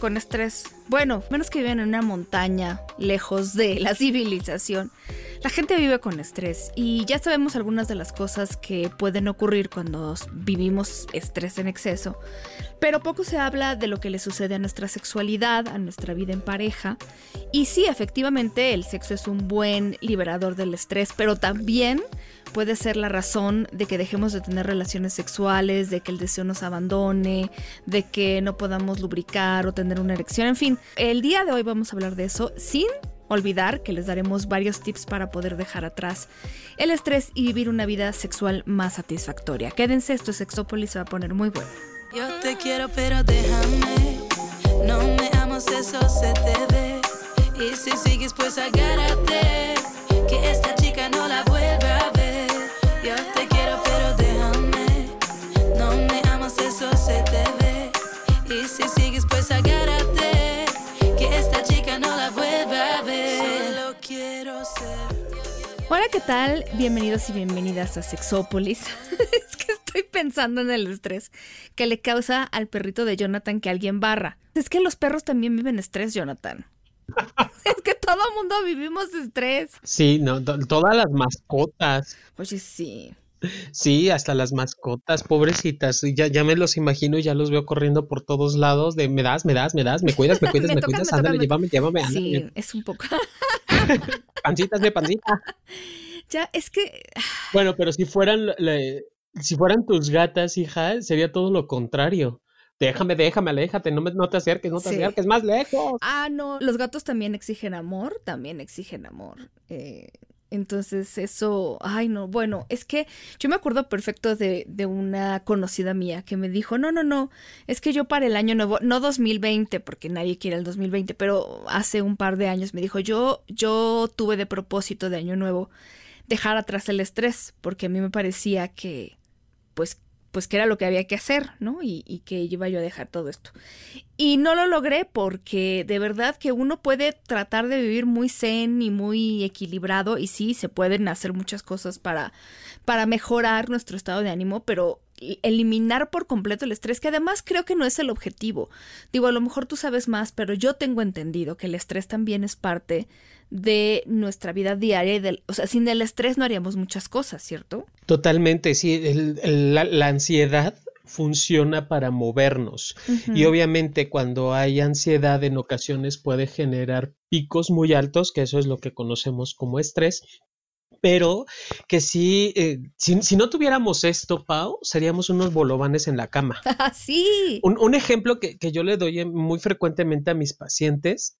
Con estrés. Bueno, menos que viven en una montaña, lejos de la civilización. La gente vive con estrés y ya sabemos algunas de las cosas que pueden ocurrir cuando vivimos estrés en exceso, pero poco se habla de lo que le sucede a nuestra sexualidad, a nuestra vida en pareja. Y sí, efectivamente, el sexo es un buen liberador del estrés, pero también puede ser la razón de que dejemos de tener relaciones sexuales, de que el deseo nos abandone, de que no podamos lubricar o tener una erección, en fin. El día de hoy vamos a hablar de eso sin olvidar que les daremos varios tips para poder dejar atrás el estrés y vivir una vida sexual más satisfactoria. Quédense, esto es Sexópolis, se va a poner muy bueno. Yo te quiero, pero déjame. No me amas, eso se te ve. Y si sigues, pues agárrate. Que esta Hola, ¿qué tal? Bienvenidos y bienvenidas a Sexópolis. es que estoy pensando en el estrés que le causa al perrito de Jonathan que alguien barra. Es que los perros también viven estrés, Jonathan. es que todo mundo vivimos estrés. Sí, no, to- todas las mascotas. Oye, sí. Sí, hasta las mascotas, pobrecitas. Ya, ya me los imagino y ya los veo corriendo por todos lados de me das, me das, me das, me cuidas, me cuidas, Me me, tocan, cuidas, me ándale, tocan, llévame, llévame, ándale. Sí, es un poco. Pancitas de pancita. ya, es que. Bueno, pero si fueran, le- si fueran tus gatas, hija, sería todo lo contrario. Déjame, déjame, aléjate, no, me, no te acerques, no te Sí. acerques, más lejos. Ah, no. Los gatos también exigen amor, también exigen amor. Eh, entonces, eso. Ay, no. Bueno, es que yo me acuerdo perfecto de, de una conocida mía que me dijo: No, no, no. Es que yo para el año nuevo, no 2020, porque nadie quiere el 2020, pero hace un par de años me dijo: Yo, yo tuve de propósito de año nuevo dejar atrás el estrés, porque a mí me parecía que, pues, pues que era lo que había que hacer, ¿no? Y, y que iba yo a dejar todo esto. Y no lo logré porque de verdad que uno puede tratar de vivir muy zen y muy equilibrado y sí, se pueden hacer muchas cosas para, para mejorar nuestro estado de ánimo, pero eliminar por completo el estrés, que además creo que no es el objetivo. Digo, a lo mejor tú sabes más, pero yo tengo entendido que el estrés también es parte de nuestra vida diaria y del, o sea, sin el estrés no haríamos muchas cosas, ¿cierto? Totalmente, sí, el- el- la, la ansiedad funciona para movernos y obviamente cuando hay ansiedad en ocasiones puede generar picos muy altos, que eso es lo que conocemos como estrés, pero que sí, eh, si, si no tuviéramos esto, Pau, seríamos unos bolovanes en la cama. Ah, sí. Un, un ejemplo que, que yo le doy muy frecuentemente a mis pacientes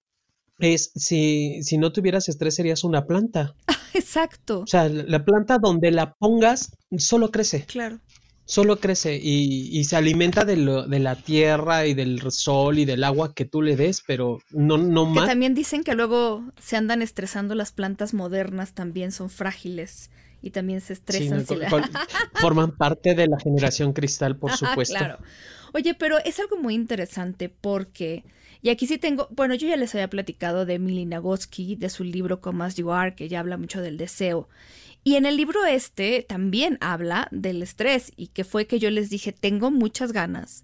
es si, si no tuvieras estrés serías una planta. Exacto. O sea, la la planta donde la pongas solo crece Claro. solo crece y, y se alimenta de, lo- de la tierra y del sol y del agua que tú le des, pero no, no Que más. también dicen que luego se andan estresando las plantas modernas, también son frágiles y también se Sí, estresan. no, si la- forman parte de la generación cristal, por supuesto. Claro. Oye, pero es algo muy interesante porque, y aquí sí tengo, bueno, yo ya les había platicado de Emily Nagoski, de su libro Come As You Are, que ya habla mucho del deseo. Y en el libro este también habla del estrés y que fue que yo les dije, tengo muchas ganas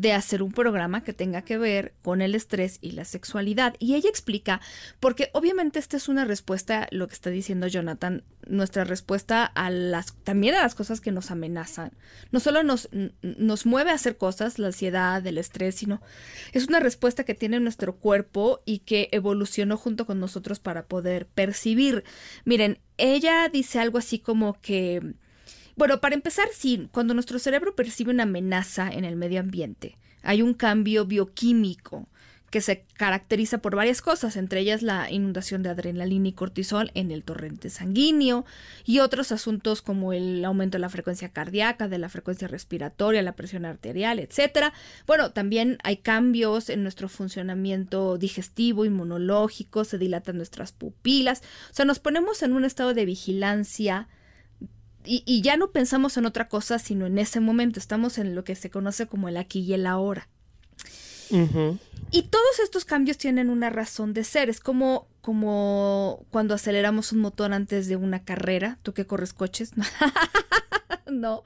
de hacer un programa que tenga que ver con el estrés y la sexualidad. Y ella explica, porque obviamente esta es una respuesta, lo que está diciendo Jonathan, nuestra respuesta a las, también a las cosas que nos amenazan. No solo nos, nos mueve a hacer cosas, la ansiedad, el estrés, sino es una respuesta que tiene nuestro cuerpo y que evolucionó junto con nosotros para poder percibir. Miren, ella dice algo así como que bueno, para empezar, sí, cuando nuestro cerebro percibe una amenaza en el medio ambiente, hay un cambio bioquímico que se caracteriza por varias cosas, entre ellas la inundación de adrenalina y cortisol en el torrente sanguíneo y otros asuntos como el aumento de la frecuencia cardíaca, de la frecuencia respiratoria, la presión arterial, etcétera. Bueno, también hay cambios en nuestro funcionamiento digestivo, inmunológico, se dilatan nuestras pupilas, o sea, nos ponemos en un estado de vigilancia y, y ya no pensamos en otra cosa sino en ese momento, estamos en lo que se conoce como el aquí y el ahora. Y todos estos cambios tienen una razón de ser. Es como, como cuando aceleramos un motor antes de una carrera. ¿Tú que corres coches? no,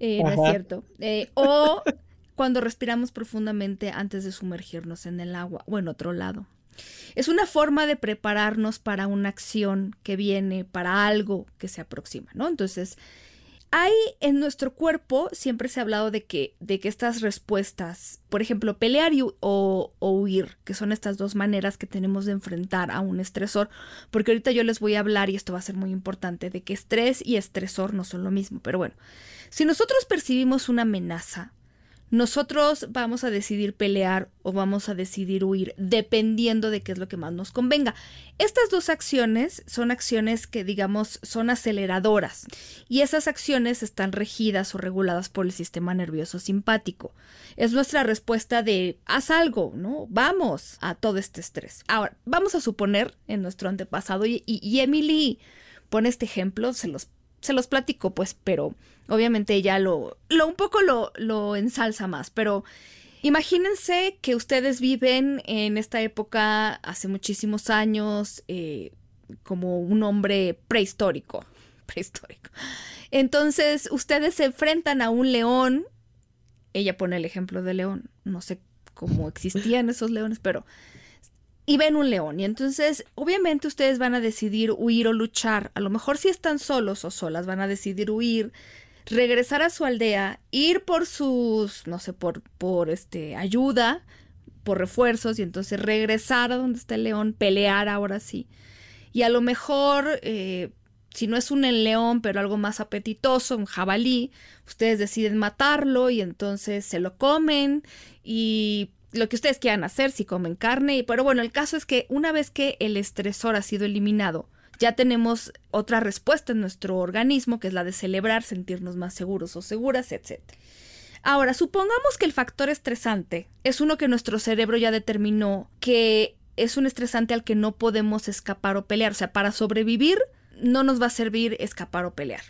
eh, no es cierto. Eh, o cuando respiramos profundamente antes de sumergirnos en el agua o en otro lado. Es una forma de prepararnos para una acción que viene, para algo que se aproxima, ¿no? Entonces, hay en nuestro cuerpo, siempre se ha hablado de que, de que estas respuestas, por ejemplo, pelear y, o, o, huir, que son estas dos maneras que tenemos de enfrentar a un estresor, porque ahorita yo les voy a hablar, y esto va a ser muy importante, de que estrés y estresor no son lo mismo, pero bueno, si nosotros percibimos una amenaza, nosotros vamos a decidir pelear o vamos a decidir huir, dependiendo de qué es lo que más nos convenga. Estas dos acciones son acciones que, digamos, son aceleradoras y esas acciones están regidas o reguladas por el sistema nervioso simpático. Es nuestra respuesta de haz algo, ¿no? Vamos a todo este estrés. Ahora, vamos a suponer en nuestro antepasado y, Emily pone este ejemplo, se los se los platico, pues, pero obviamente ella lo, lo un poco lo, lo ensalza más, pero imagínense que ustedes viven en esta época hace muchísimos años eh, como un hombre prehistórico, prehistórico. Entonces, ustedes se enfrentan a un león, ella pone el ejemplo de león, no sé cómo existían esos leones, pero y ven un león. Y entonces, obviamente, ustedes van a decidir huir o luchar. A lo mejor si están solos o solas, van a decidir huir, regresar a su aldea, ir por sus, no sé, por, por este, ayuda, por refuerzos, y entonces regresar a donde está el león, pelear ahora sí. Y a lo mejor, eh, si no es un león, pero algo más apetitoso, un jabalí, ustedes deciden matarlo y entonces se lo comen y lo que ustedes quieran hacer, si comen carne, pero bueno, el caso es que una vez que el estresor ha sido eliminado, ya tenemos otra respuesta en nuestro organismo, que es la de celebrar, sentirnos más seguros o seguras, etc. Ahora, supongamos que el factor estresante es uno que nuestro cerebro ya determinó que es un estresante al que no podemos escapar o pelear. O sea, para sobrevivir no nos va a servir escapar o pelear.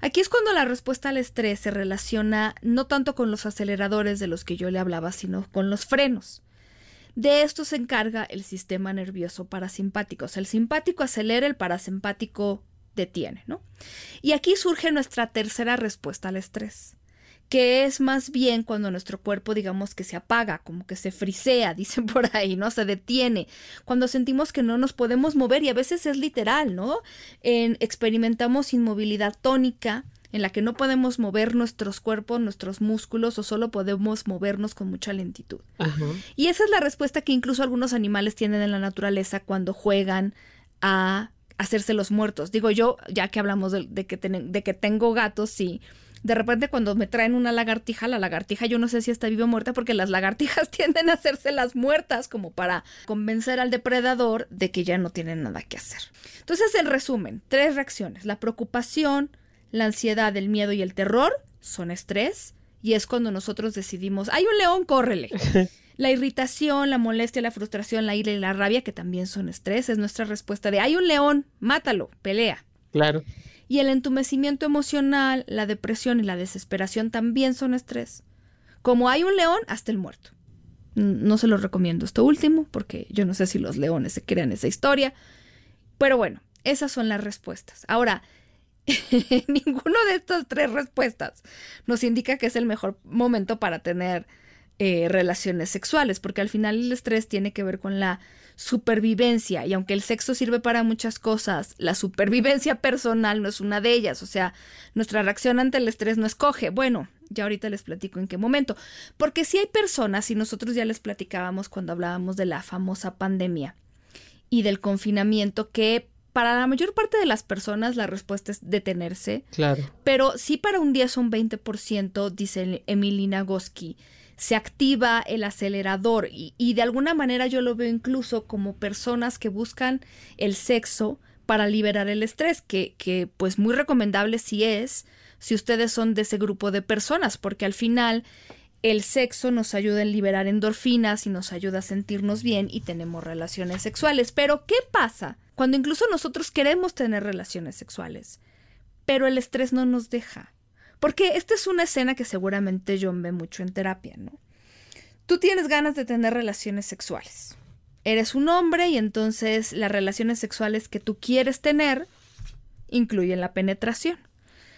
Aquí es cuando la respuesta al estrés se relaciona no tanto con los aceleradores de los que yo le hablaba, sino con los frenos. De esto se encarga el sistema nervioso parasimpático. O sea, el simpático acelera, el parasimpático detiene, ¿no? Y aquí surge nuestra tercera respuesta al estrés que es más bien cuando nuestro cuerpo, digamos, que se apaga, como que se frisea, dicen por ahí, ¿no? Se detiene, cuando sentimos que no nos podemos mover y a veces es literal, ¿no? En, experimentamos inmovilidad tónica, en la que no podemos mover nuestros cuerpos, nuestros músculos o solo podemos movernos con mucha lentitud. Y esa es la respuesta que incluso algunos animales tienen en la naturaleza cuando juegan a hacerse los muertos. Digo yo, ya que hablamos de, que, de que tengo gatos, sí de repente cuando me traen una lagartija, la lagartija yo no sé si está viva o muerta porque las lagartijas tienden a hacerse las muertas como para convencer al depredador de que ya no tienen nada que hacer. Entonces, en resumen, tres reacciones. La preocupación, la ansiedad, el miedo y el terror son estrés y es cuando nosotros decidimos, hay un león, córrele. La irritación, la molestia, la frustración, la ira y la rabia, que también son estrés, es nuestra respuesta de hay un león, mátalo, pelea. Claro. Y el entumecimiento emocional, la depresión y la desesperación también son estrés. Como hay un león, hasta el muerto. No se lo recomiendo esto último, porque yo no sé si los leones se crean esa historia. Pero bueno, esas son las respuestas. Ahora, ninguno de estas tres respuestas nos indica que es el mejor momento para tener eh, relaciones sexuales, porque al final el estrés tiene que ver con la supervivencia y aunque el sexo sirve para muchas cosas, la supervivencia personal no es una de ellas, o sea, nuestra reacción ante el estrés no escoge, bueno, ya ahorita les platico en qué momento, porque si hay personas, y nosotros ya les platicábamos cuando hablábamos de la famosa pandemia y del confinamiento, que para la mayor parte de las personas la respuesta es detenerse. Claro. Pero sí para un 10 o un 20%, dice Emilina Goski, se activa el acelerador y, de alguna manera yo lo veo incluso como personas que buscan el sexo para liberar el estrés, que, que pues muy recomendable si es, si ustedes son de ese grupo de personas, porque al final el sexo nos ayuda a liberar endorfinas y nos ayuda a sentirnos bien y tenemos relaciones sexuales. Pero ¿qué pasa cuando incluso nosotros queremos tener relaciones sexuales? Pero el estrés no nos deja. Porque esta es una escena que seguramente John ve mucho en terapia, ¿no? Tú tienes ganas de tener relaciones sexuales. Eres un hombre y entonces las relaciones sexuales que tú quieres tener incluyen la penetración.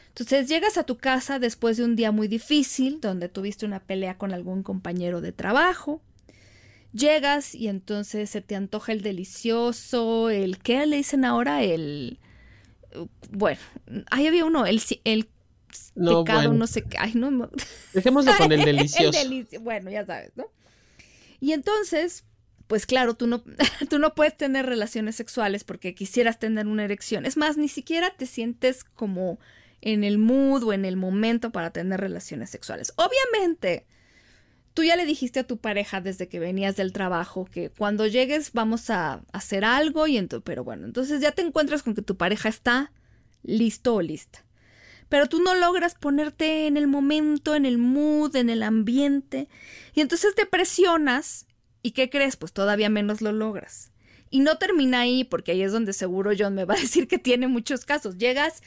Entonces llegas a tu casa después de un día muy difícil, donde tuviste una pelea con algún compañero de trabajo. Llegas y entonces se te antoja el delicioso, el ¿qué le dicen ahora? El bueno, ahí había uno, el, el no, pecado, bueno. no sé qué. Ay, no. Dejémoslo con el delicioso. el delici bueno, ya sabes, ¿no? Y entonces, pues claro, tú no, tú no puedes tener relaciones sexuales porque quisieras tener una erección. Es más, ni siquiera te sientes como en el mood o en el momento para tener relaciones sexuales. Obviamente, tú ya le dijiste a tu pareja desde que venías del trabajo que cuando llegues vamos a hacer algo y entonces, pero bueno, entonces ya te encuentras con que tu pareja está listo o lista. Pero tú no logras ponerte en el momento, en el mood, en el ambiente. Y entonces te presionas. ¿Y qué crees? Pues todavía menos lo logras. Y no termina ahí, porque ahí es donde seguro John me va a decir que tiene muchos casos. Llegas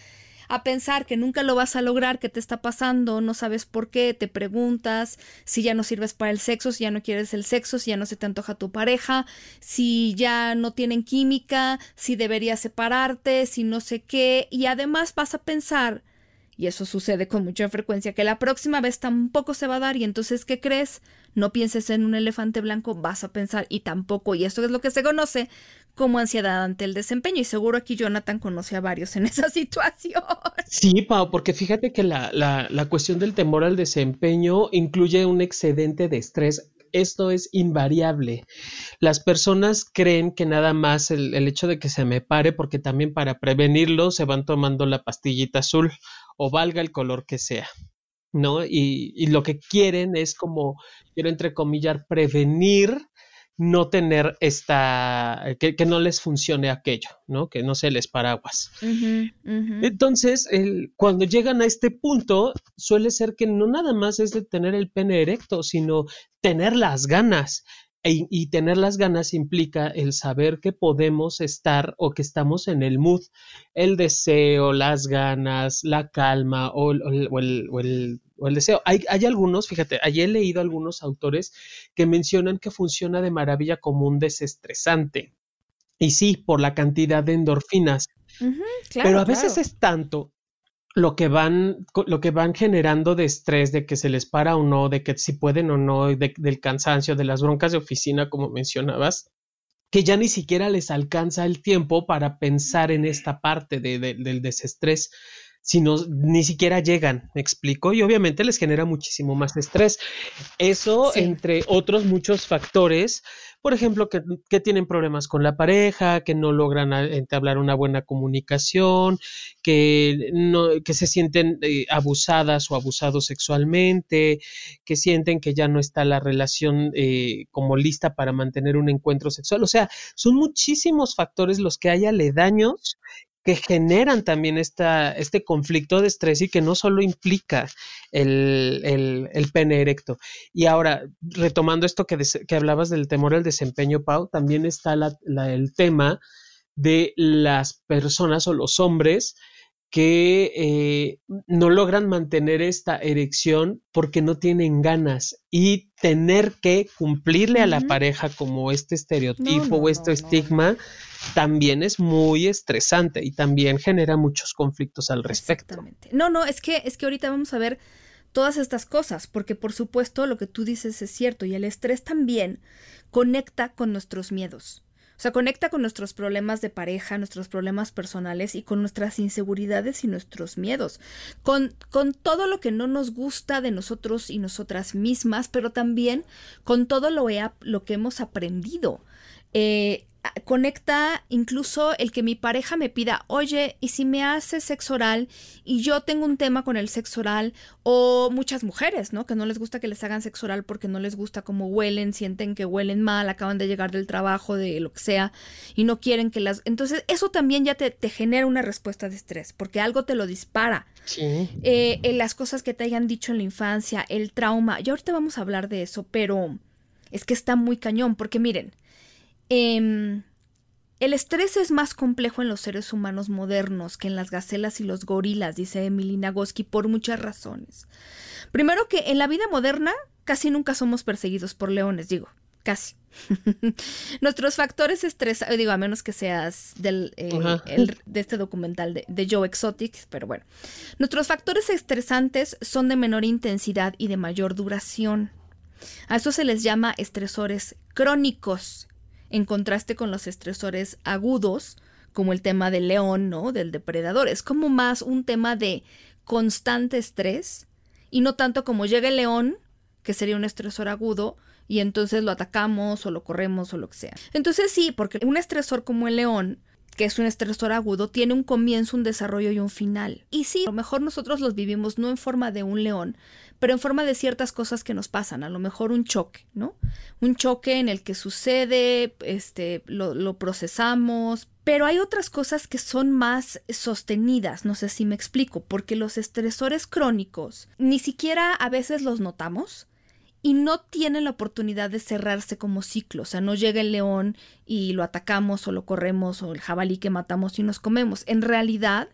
a pensar que nunca lo vas a lograr, que te está pasando, no sabes por qué, te preguntas si ya no sirves para el sexo, si ya no quieres el sexo, si ya no se te antoja tu pareja, si ya no tienen química, si deberías separarte, si no sé qué, y además vas a pensar, y eso sucede con mucha frecuencia, que la próxima vez tampoco se va a dar, y entonces, ¿qué crees? No pienses en un elefante blanco, vas a pensar, y tampoco, y esto es lo que se conoce como ansiedad ante el desempeño. Y seguro aquí Jonathan conoce a varios en esa situación. Sí, Pau, porque fíjate que la, la, la cuestión del temor al desempeño incluye un excedente de estrés esto es invariable. Las personas creen que nada más el, el, hecho de que se me pare, porque también para prevenirlo se van tomando la pastillita azul o valga el color que sea. ¿No? Y, y lo que quieren es como, quiero entre comillas, prevenir no tener esta, que, que, no les funcione aquello, ¿no? Que no se les paraguas. Uh -huh, uh -huh. Entonces, el, cuando llegan a este punto, suele ser que no nada más es de tener el pene erecto, sino tener las ganas. E, y tener las ganas implica el saber que podemos estar o que estamos en el mood, el deseo, las ganas, la calma o, o, o, el, o el, el, deseo. Hay, hay, algunos, fíjate, ayer he leído algunos autores que mencionan que funciona de maravilla como un desestresante. Y sí, por la cantidad de endorfinas. Uh -huh, claro, Pero a veces claro. es tanto lo que van lo que van generando de estrés de que se les para o no de que si pueden o no de, del cansancio de las broncas de oficina como mencionabas que ya ni siquiera les alcanza el tiempo para pensar en esta parte de, de, del desestrés sino ni siquiera llegan, me explico, y obviamente les genera muchísimo más estrés. Eso, sí. entre otros muchos factores, por ejemplo, que, que, tienen problemas con la pareja, que no logran entablar una buena comunicación, que, no, que se sienten eh, abusadas o abusados sexualmente, que sienten que ya no está la relación eh, como lista para mantener un encuentro sexual. O sea, son muchísimos factores los que hay aledaños que generan también esta, este conflicto de estrés y que no solo implica el, el, el pene erecto. Y ahora, retomando esto que, des, que, hablabas del temor al desempeño, Pau, también está la, la, el tema de las personas o los hombres que eh, no logran mantener esta erección porque no tienen ganas y tener que cumplirle uh -huh. a la pareja como este estereotipo no, no, o este no, estigma también es muy estresante y también genera muchos conflictos al respecto. No, no, es que es que ahorita vamos a ver todas estas cosas, porque por supuesto lo que tú dices es cierto y el estrés también conecta con nuestros miedos. O sea, conecta con nuestros problemas de pareja, nuestros problemas personales y con nuestras inseguridades y nuestros miedos. Con, con todo lo que no nos gusta de nosotros y nosotras mismas, pero también con todo lo, lo que hemos aprendido. Eh, conecta incluso el que mi pareja me pida, oye, ¿y si me hace sexo oral y yo tengo un tema con el sexo oral? O muchas mujeres, ¿no? Que no les gusta que les hagan sexo oral porque no les gusta cómo huelen, sienten que huelen mal, acaban de llegar del trabajo, de lo que sea, y no quieren que las... Entonces, eso también ya te, te genera una respuesta de estrés, porque algo te lo dispara. Sí. Eh, eh, las cosas que te hayan dicho en la infancia, el trauma, y ahorita vamos a hablar de eso, pero es que está muy cañón, porque miren, Em, el estrés es más complejo en los seres humanos modernos que en las gacelas y los gorilas, dice Emily Nagoski, por muchas razones. Primero que en la vida moderna casi nunca somos perseguidos por leones, digo, casi. Nuestros factores estresantes, digo, a menos que seas del, eh, de este documental de, de, Joe Exotic, pero bueno. Nuestros factores estresantes son de menor intensidad y de mayor duración. A eso se les llama estresores crónicos en contraste con los estresores agudos, como el tema del león, ¿no? Del depredador. Es como más un tema de constante estrés y no tanto como llega el león, que sería un estresor agudo, y entonces lo atacamos o lo corremos o lo que sea. Entonces sí, porque un estresor como el león que es un estresor agudo, tiene un comienzo, un desarrollo y un final. Y sí, a lo mejor nosotros los vivimos no en forma de un león, pero en forma de ciertas cosas que nos pasan, a lo mejor un choque, ¿no? Un choque en el que sucede, este, lo, lo procesamos, pero hay otras cosas que son más sostenidas, no sé si me explico, porque los estresores crónicos ni siquiera a veces los notamos, y no tienen la oportunidad de cerrarse como ciclo. O sea, no llega el león y lo atacamos o lo corremos o el jabalí que matamos y nos comemos. En realidad,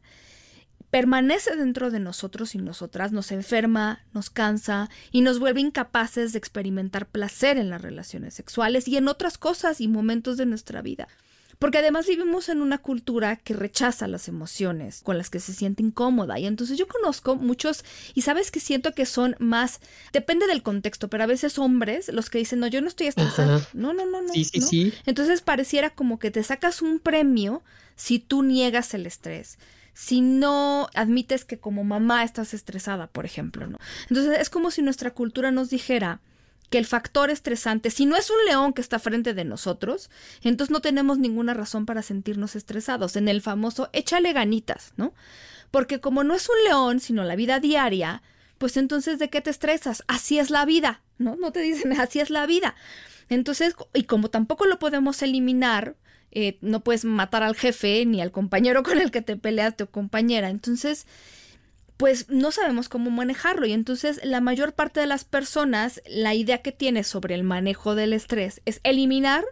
permanece dentro de nosotros y nosotras, nos enferma, nos cansa y nos vuelve incapaces de experimentar placer en las relaciones sexuales y en otras cosas y momentos de nuestra vida. Porque además vivimos en una cultura que rechaza las emociones, con las que se siente incómoda. Y entonces yo conozco muchos, y sabes que siento que son más, depende del contexto, pero a veces hombres los que dicen, no, yo no estoy estresado. No, no, no, no. Sí, sí, sí. Entonces pareciera como que te sacas un premio si tú niegas el estrés si no admites que como mamá estás estresada, por ejemplo, ¿no? Entonces es como si nuestra cultura nos dijera, que el factor estresante, si no es un león que está frente de nosotros, entonces no tenemos ninguna razón para sentirnos estresados. En el famoso échale ganitas, ¿no? Porque como no es un león, sino la vida diaria, pues entonces ¿de qué te estresas? Así es la vida, ¿no? No te dicen así es la vida. Entonces, y como tampoco lo podemos eliminar, eh, no puedes matar al jefe ni al compañero con el que te peleaste o compañera. Entonces, pues no sabemos cómo manejarlo y entonces la mayor parte de las personas la idea que tiene sobre el manejo del estrés es eliminar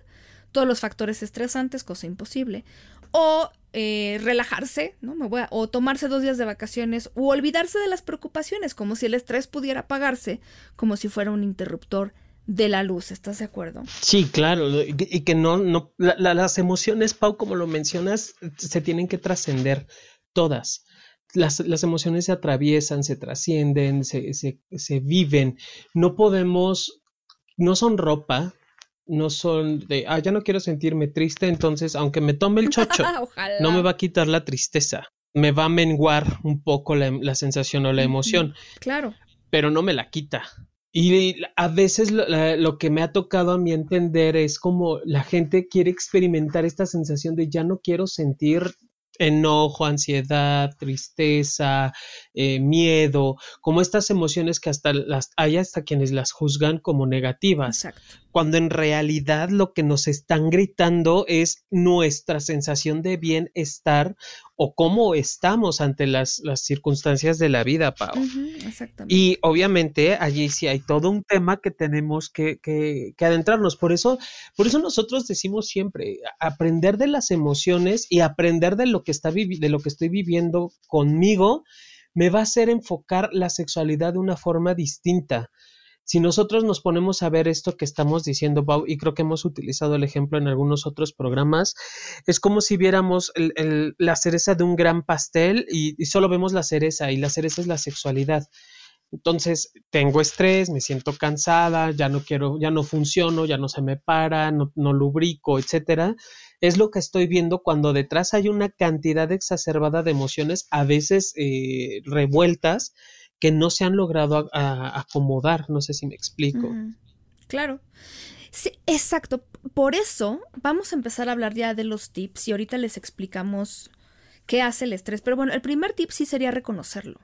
todos los factores estresantes, cosa imposible, o eh, relajarse, ¿no? Me voy a, o tomarse dos días de vacaciones, o olvidarse de las preocupaciones, como si el estrés pudiera apagarse, como si fuera un interruptor de la luz, ¿estás de acuerdo? Sí, claro, y que no, no, las emociones, Pau, como lo mencionas, se tienen que trascender todas las, las, emociones se atraviesan, se trascienden, se, se, se, viven. No podemos, no son ropa, no son de, ah, ya no quiero sentirme triste, entonces aunque me tome el chocho, no me va a quitar la tristeza, me va a menguar un poco la, la sensación o la emoción. Claro. Pero no me la quita. Y a veces lo, lo, que me ha tocado a mí entender es como la gente quiere experimentar esta sensación de ya no quiero sentir enojo, ansiedad, tristeza, eh, miedo, como estas emociones que hasta las hay hasta quienes las juzgan como negativas. Exacto cuando en realidad lo que nos están gritando es nuestra sensación de bienestar o cómo estamos ante las, las circunstancias de la vida, Pau. exactamente. Y obviamente allí sí hay todo un tema que tenemos que, que, que, adentrarnos. Por eso, por eso nosotros decimos siempre, aprender de las emociones y aprender de lo que, está de lo que estoy viviendo conmigo me va a hacer enfocar la sexualidad de una forma distinta si nosotros nos ponemos a ver esto que estamos diciendo, y creo que hemos utilizado el ejemplo en algunos otros programas, es como si viéramos la cereza de un gran pastel y, solo vemos la cereza y la cereza es la sexualidad. Entonces, tengo estrés, me siento cansada, ya no quiero, ya no funciono, ya no se me para, no, no lubrico, etcétera. Es lo que estoy viendo cuando detrás hay una cantidad exacerbada de emociones, a veces eh, revueltas, que no se han logrado a, acomodar, no sé si me explico. Claro. Sí, exacto. Por eso vamos a empezar a hablar ya de los tips y ahorita les explicamos qué hace el estrés. Pero bueno, el primer tip sí sería reconocerlo.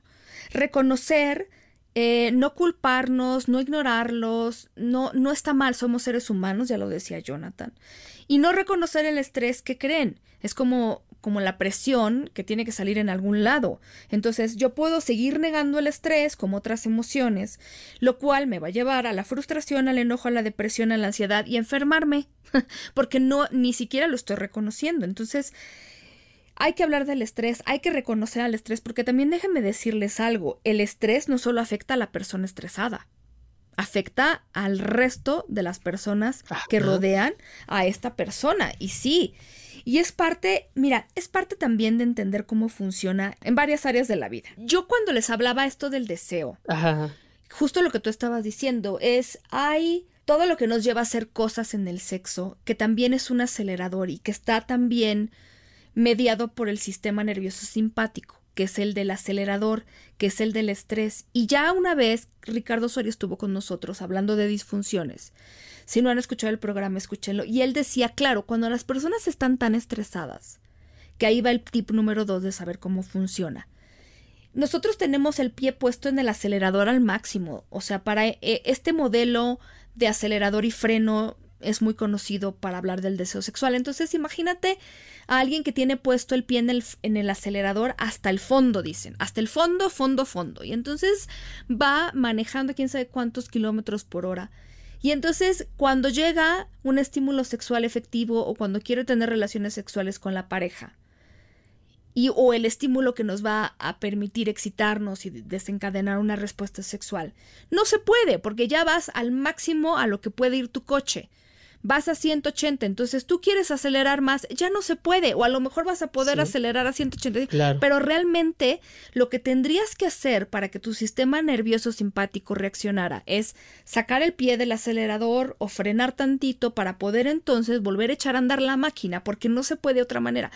Reconocer, eh, no culparnos, no ignorarlos, no, no está mal, somos seres humanos, ya lo decía Jonathan. Y no reconocer el estrés que creen. Es como como la presión que tiene que salir en algún lado. Entonces yo puedo seguir negando el estrés como otras emociones, lo cual me va a llevar a la frustración, al enojo, a la depresión, a la ansiedad y enfermarme, porque no ni siquiera lo estoy reconociendo. Entonces hay que hablar del estrés, hay que reconocer al estrés, porque también déjenme decirles algo, el estrés no solo afecta a la persona estresada, afecta al resto de las personas que rodean a esta persona. Y sí, y es parte, mira, es parte también de entender cómo funciona en varias áreas de la vida. Yo cuando les hablaba esto del deseo, justo lo que tú estabas diciendo es, hay todo lo que nos lleva a hacer cosas en el sexo, que también es un acelerador y que está también mediado por el sistema nervioso simpático, que es el del acelerador, que es el del estrés. Y ya una vez Ricardo Soria estuvo con nosotros hablando de disfunciones. Si no han escuchado el programa, escúchenlo. Y él decía, claro, cuando las personas están tan estresadas, que ahí va el tip número dos de saber cómo funciona. Nosotros tenemos el pie puesto en el acelerador al máximo. O sea, para eh, este modelo de acelerador y freno es muy conocido para hablar del deseo sexual. Entonces, imagínate a alguien que tiene puesto el pie en el, en el, acelerador hasta el fondo, dicen, hasta el fondo, fondo, fondo. Y entonces va manejando quién sabe cuántos kilómetros por hora. Y entonces cuando llega un estímulo sexual efectivo o cuando quiero tener relaciones sexuales con la pareja, y o el estímulo que nos va a permitir excitarnos y desencadenar una respuesta sexual. No se puede, porque ya vas al máximo a lo que puede ir tu coche vas a 180, entonces tú quieres acelerar más, ya no se puede, o a lo mejor vas a poder acelerar a 180, pero realmente lo que tendrías que hacer para que tu sistema nervioso simpático reaccionara es sacar el pie del acelerador o frenar tantito para poder entonces volver a echar a andar la máquina, porque no se puede de otra manera.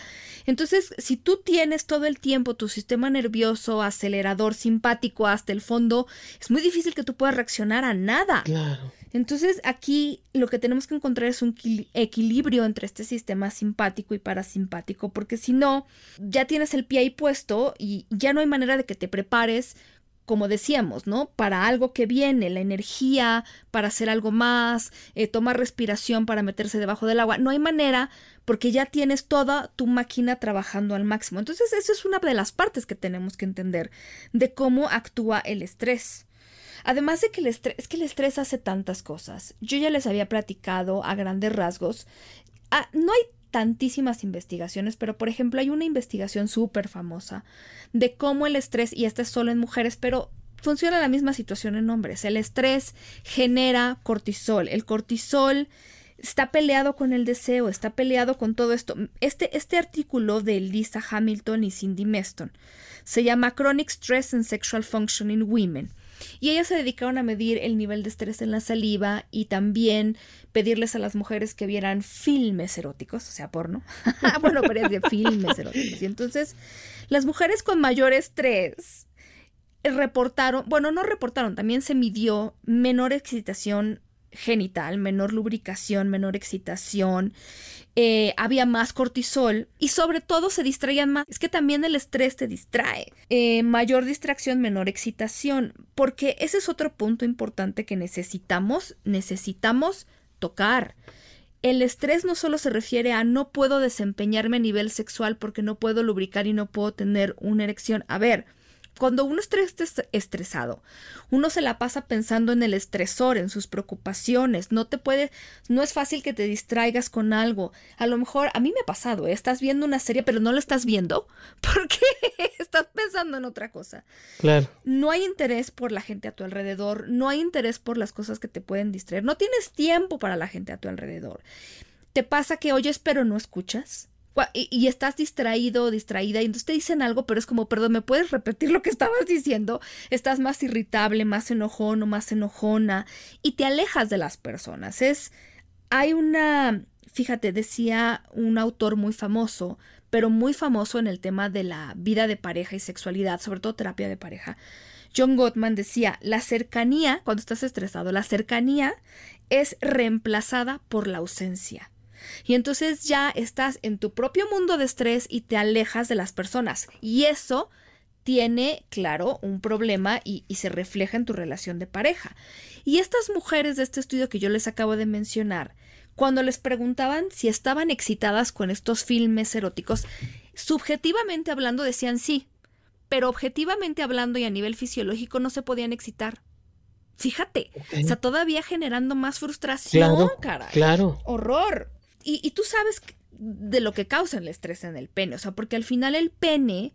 Entonces, si tú tienes todo el tiempo tu sistema nervioso acelerador simpático hasta el fondo, es muy difícil que tú puedas reaccionar a nada. Claro. Entonces aquí lo que tenemos que encontrar es un equilibrio entre este sistema simpático y parasimpático, porque si no, ya tienes el pie ahí puesto y ya no hay manera de que te prepares, como decíamos, ¿no? Para algo que viene, la energía, para hacer algo más, eh, tomar respiración para meterse debajo del agua. No hay manera porque ya tienes toda tu máquina trabajando al máximo. Entonces, eso es una de las partes que tenemos que entender de cómo actúa el estrés. Además de que el estrés, es que el estrés hace tantas cosas. Yo ya les había platicado a grandes rasgos. No hay tantísimas investigaciones, pero por ejemplo hay una investigación súper famosa de cómo el estrés, y esta es solo en mujeres, pero funciona la misma situación en hombres. El estrés genera cortisol. El cortisol está peleado con el deseo, está peleado con todo esto. Este, este artículo de Lisa Hamilton y Cindy Meston se llama Chronic Stress and Sexual Function in Women. Y ellas se dedicaron a medir el nivel de estrés en la saliva y también pedirles a las mujeres que vieran filmes eróticos, o sea, porno. bueno, pero de filmes eróticos. Y entonces, las mujeres con mayor estrés reportaron, bueno, no reportaron, también se midió menor excitación genital, menor lubricación, menor excitación, eh, había más cortisol y sobre todo se distraían más. Es que también el estrés te distrae. Eh, mayor distracción, menor excitación, porque ese es otro punto importante que necesitamos, necesitamos tocar. El estrés no solo se refiere a no puedo desempeñarme a nivel sexual porque no puedo lubricar y no puedo tener una erección. A ver, cuando uno está estresado, uno se la pasa pensando en el estresor, en sus preocupaciones, no te puede, no es fácil que te distraigas con algo. A lo mejor, a mí me ha pasado, ¿eh? estás viendo una serie pero no la estás viendo porque estás pensando en otra cosa. Claro. No hay interés por la gente a tu alrededor, no hay interés por las cosas que te pueden distraer, no tienes tiempo para la gente a tu alrededor. Te pasa que oyes pero no escuchas y, estás distraído, distraída, y entonces te dicen algo, pero es como, perdón, ¿me puedes repetir lo que estabas diciendo? Estás más irritable, más enojón o más enojona, y te alejas de las personas. Es, hay una, fíjate, decía un autor muy famoso, pero muy famoso en el tema de la vida de pareja y sexualidad, sobre todo terapia de pareja. John Gottman decía, la cercanía, cuando estás estresado, la cercanía es reemplazada por la ausencia. Y entonces ya estás en tu propio mundo de estrés y te alejas de las personas. Y eso tiene, claro, un problema y, se refleja en tu relación de pareja. Y estas mujeres de este estudio que yo les acabo de mencionar, cuando les preguntaban si estaban excitadas con estos filmes eróticos, subjetivamente hablando decían sí, pero objetivamente hablando y a nivel fisiológico no se podían excitar. Fíjate, o sea, todavía generando más frustración, claro, Claro. Horror. Y, y tú sabes de lo que causa el estrés en el pene, o sea, porque al final el pene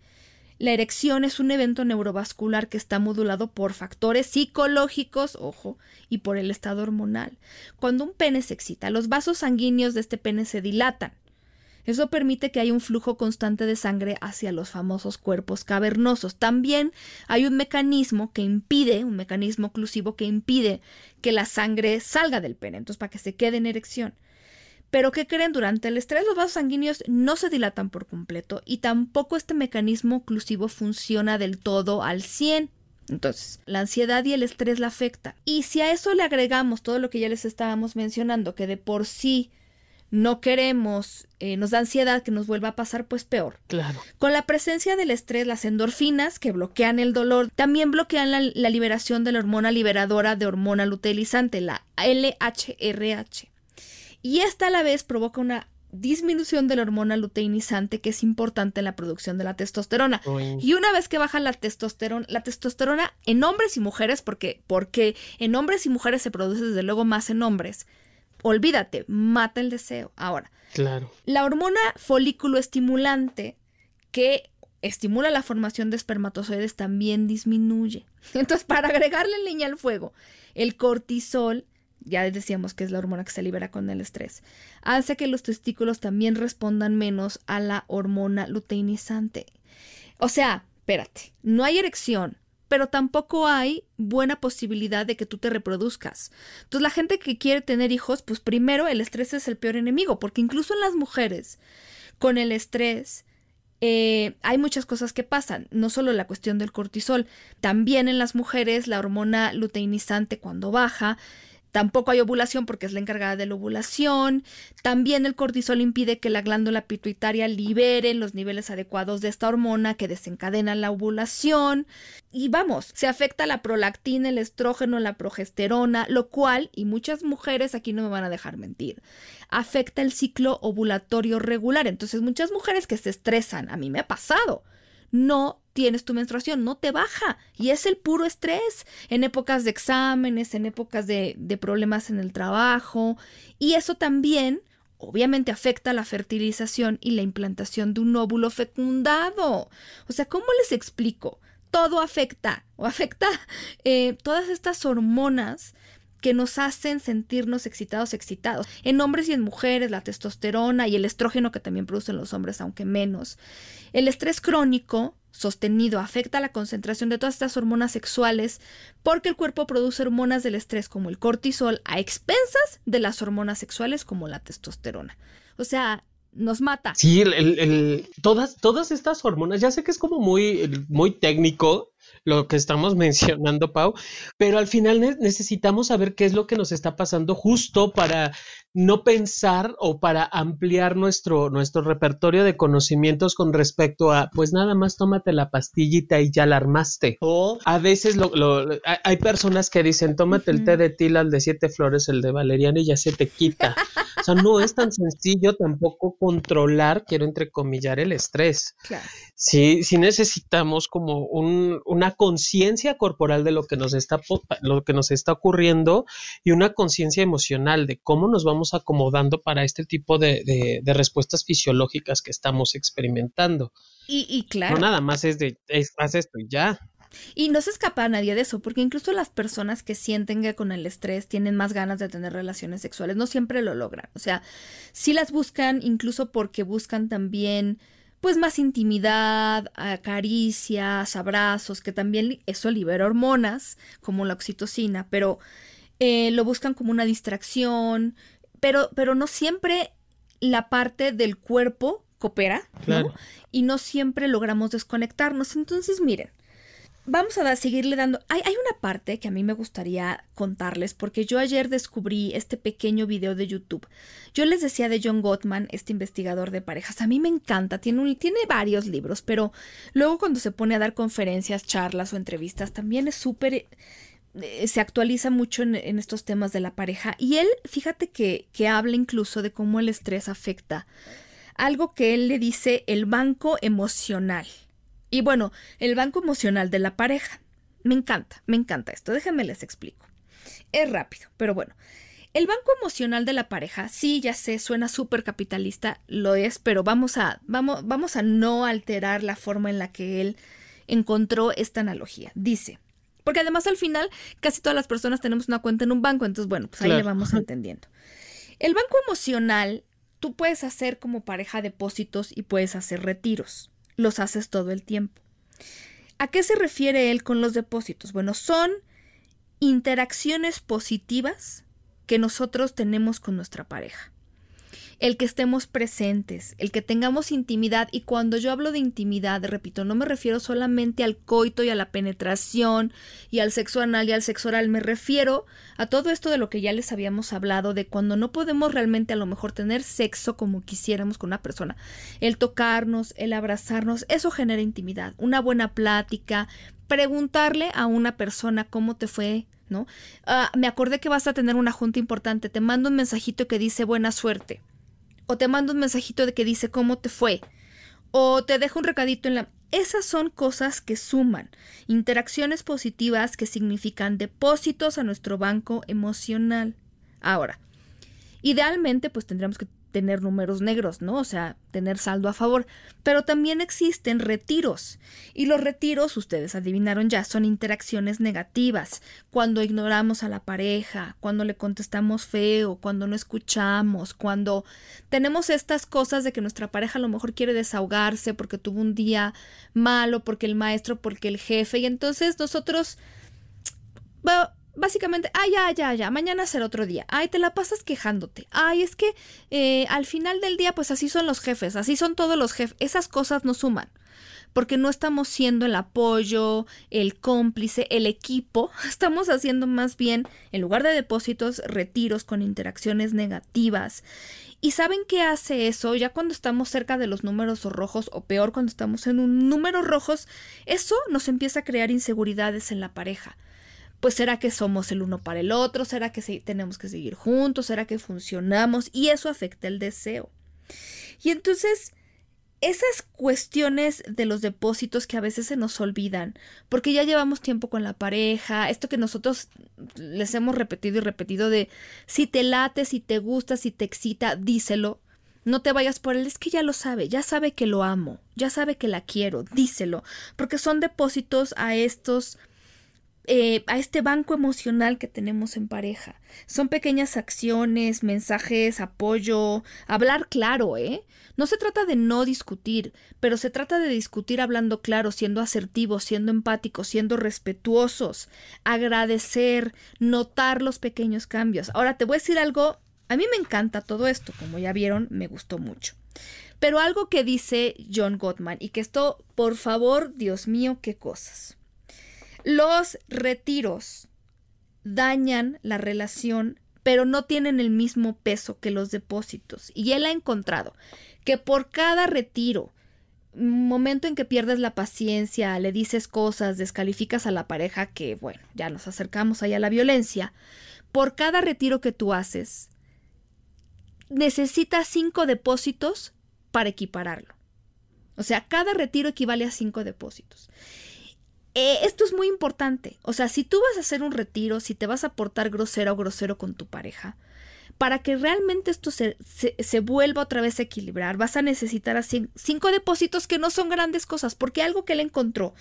la erección es un evento neurovascular que está modulado por factores psicológicos, ojo, y por el estado hormonal. Cuando un pene se excita, los vasos sanguíneos de este pene se dilatan. Eso permite que haya un flujo constante de sangre hacia los famosos cuerpos cavernosos. También hay un mecanismo que impide, un mecanismo oclusivo que impide que la sangre salga del pene, entonces para que se quede en erección. Pero ¿qué creen? Durante el estrés los vasos sanguíneos no se dilatan por completo y tampoco este mecanismo oclusivo funciona del todo al 100. Entonces, la ansiedad y el estrés la afectan. Y si a eso le agregamos todo lo que ya les estábamos mencionando, que de por sí no queremos, eh, nos da ansiedad que nos vuelva a pasar, pues peor. Claro. Con la presencia del estrés, las endorfinas que bloquean el dolor, también bloquean la, la liberación de la hormona liberadora de hormona luteinizante, la LHRH y esta a la vez provoca una disminución de la hormona luteinizante que es importante en la producción de la testosterona. Y una vez que baja la testosterona, la testosterona en hombres y mujeres, porque, porque en hombres y mujeres se produce desde luego más en hombres, olvídate, mata el deseo. Ahora, claro. la hormona folículo estimulante que estimula la formación de espermatozoides también disminuye. Entonces, para agregarle leña al fuego, el cortisol ya decíamos que es la hormona que se libera con el estrés, hace que los testículos también respondan menos a la hormona luteinizante. O sea, espérate, no hay erección, pero tampoco hay buena posibilidad de que tú te reproduzcas. Entonces la gente que quiere tener hijos, pues primero el estrés es el peor enemigo, porque incluso en las mujeres, con el estrés, eh, hay muchas cosas que pasan, no solo la cuestión del cortisol, también en las mujeres la hormona luteinizante cuando baja, Tampoco hay ovulación porque es la encargada de la ovulación. También el cortisol impide que la glándula pituitaria libere los niveles adecuados de esta hormona que desencadena la ovulación. Y vamos, se afecta la prolactina, el estrógeno, la progesterona, lo cual, y muchas mujeres aquí no me van a dejar mentir, afecta el ciclo ovulatorio regular. Entonces muchas mujeres que se estresan, a mí me ha pasado, no tienes tu menstruación, no te baja. Y es el puro estrés en épocas de exámenes, en épocas de, problemas en el trabajo. Y eso también, obviamente, afecta la fertilización y la implantación de un óvulo fecundado. O sea, ¿cómo les explico? Todo afecta o afecta eh, todas estas hormonas que nos hacen sentirnos excitados, excitados. En hombres y en mujeres, la testosterona y el estrógeno que también producen los hombres, aunque menos. El estrés crónico sostenido afecta la concentración de todas estas hormonas sexuales porque el cuerpo produce hormonas del estrés como el cortisol a expensas de las hormonas sexuales como la testosterona. O sea, nos mata. Sí, el, todas, todas estas hormonas, ya sé que es como muy, muy técnico, lo que estamos mencionando, Pau, pero al final necesitamos saber qué es lo que nos está pasando justo para no pensar o para ampliar nuestro, nuestro repertorio de conocimientos con respecto a, pues nada más tómate la pastillita y ya la armaste. O a veces lo, hay personas que dicen, tómate el té de tila, el de siete flores, el de valeriana y ya se te quita. o sea, no es tan sencillo tampoco controlar, quiero entrecomillar, el estrés. Claro. Sí, sí necesitamos como un, una conciencia corporal de lo que nos está lo que nos está ocurriendo y una conciencia emocional de cómo nos vamos acomodando para este tipo de, respuestas fisiológicas que estamos experimentando. Y, claro. No nada más es de, haz esto y ya. Y no se escapa a nadie de eso, porque incluso las personas que sienten que con el estrés tienen más ganas de tener relaciones sexuales, no siempre lo logran. O sea, sí las buscan incluso porque buscan también pues más intimidad, caricias, abrazos, que también eso libera hormonas como la oxitocina, pero eh, lo buscan como una distracción, pero, pero no siempre la parte del cuerpo coopera, ¿no? Y no siempre logramos desconectarnos. Entonces, miren, vamos a seguirle dando. Hay, hay, una parte que a mí me gustaría contarles, porque yo ayer descubrí este pequeño video de YouTube. Yo les decía de John Gottman, este investigador de parejas. A mí me encanta, tiene, un, tiene varios libros, pero luego cuando se pone a dar conferencias, charlas o entrevistas, también es súper. Eh, se actualiza mucho en, en, estos temas de la pareja. Y él, fíjate que, que habla incluso de cómo el estrés afecta. Algo que él le dice el banco emocional. Y bueno, el banco emocional de la pareja. Me encanta, me encanta esto. Déjenme les explico. Es rápido, pero bueno. El banco emocional de la pareja, sí, ya sé, suena súper capitalista, lo es, pero vamos a, vamos, vamos a no alterar la forma en la que él encontró esta analogía. Dice, porque además al final casi todas las personas tenemos una cuenta en un banco, entonces bueno, pues ahí le vamos entendiendo. El banco emocional, tú puedes hacer como pareja depósitos y puedes hacer retiros los haces todo el tiempo. ¿A qué se refiere él con los depósitos? Bueno, son interacciones positivas que nosotros tenemos con nuestra pareja el que estemos presentes, el que tengamos intimidad. Y cuando yo hablo de intimidad, repito, no me refiero solamente al coito y a la penetración y al sexo anal y al sexo oral, me refiero a todo esto de lo que ya les habíamos hablado, de cuando no podemos realmente a lo mejor tener sexo como quisiéramos con una persona. El tocarnos, el abrazarnos, eso genera intimidad, una buena plática, preguntarle a una persona cómo te fue, ¿no? Ah, me acordé que vas a tener una junta importante, te mando un mensajito que dice buena suerte o te mando un mensajito de que dice cómo te fue, o te dejo un recadito en la... Esas son cosas que suman, interacciones positivas que significan depósitos a nuestro banco emocional. Ahora, idealmente pues tendríamos que tener números negros, ¿no? O sea, tener saldo a favor. Pero también existen retiros. Y los retiros, ustedes adivinaron ya, son interacciones negativas. Cuando ignoramos a la pareja, cuando le contestamos feo, cuando no escuchamos, cuando tenemos estas cosas de que nuestra pareja a lo mejor quiere desahogarse porque tuvo un día malo, porque el maestro, porque el jefe. Y entonces nosotros básicamente, ay, ya, ya, ya, mañana será otro día. Ay, te la pasas quejándote. Ay, es que eh, al final del día, pues así son los jefes, así son todos los jefes. Esas cosas no suman. Porque no estamos siendo el apoyo, el cómplice, el equipo. Estamos haciendo más bien, en lugar de depósitos, retiros con interacciones negativas. ¿Y saben qué hace eso? Ya cuando estamos cerca de los números rojos, o peor, cuando estamos en un número rojos, eso nos empieza a crear inseguridades en la pareja pues será que somos el uno para el otro, será que tenemos que seguir juntos, será que funcionamos y eso afecta el deseo. Y entonces, esas cuestiones de los depósitos que a veces se nos olvidan, porque ya llevamos tiempo con la pareja, esto que nosotros les hemos repetido y repetido de si te late, si te gusta, si te excita, díselo. No te vayas por él, es que ya lo sabe, ya sabe que lo amo, ya sabe que la quiero, díselo, porque son depósitos a estos eh, a este banco emocional que tenemos en pareja. Son pequeñas acciones, mensajes, apoyo, hablar claro, ¿eh? No se trata de no discutir, pero se trata de discutir hablando claro, siendo asertivos, siendo empáticos, siendo respetuosos, agradecer, notar los pequeños cambios. Ahora te voy a decir algo, a mí me encanta todo esto, como ya vieron, me gustó mucho. Pero algo que dice John Gottman, y que esto, por favor, Dios mío, qué cosas. Los retiros dañan la relación, pero no tienen el mismo peso que los depósitos. Y él ha encontrado que por cada retiro, momento en que pierdes la paciencia, le dices cosas, descalificas a la pareja, que bueno, ya nos acercamos ahí a la violencia, por cada retiro que tú haces, necesitas cinco depósitos para equipararlo. O sea, cada retiro equivale a cinco depósitos. Eh, esto es muy importante. O sea, si tú vas a hacer un retiro, si te vas a portar grosero o grosero con tu pareja, para que realmente esto se, se, vuelva otra vez a equilibrar, vas a necesitar así cinco depósitos que no son grandes cosas, porque algo que él encontró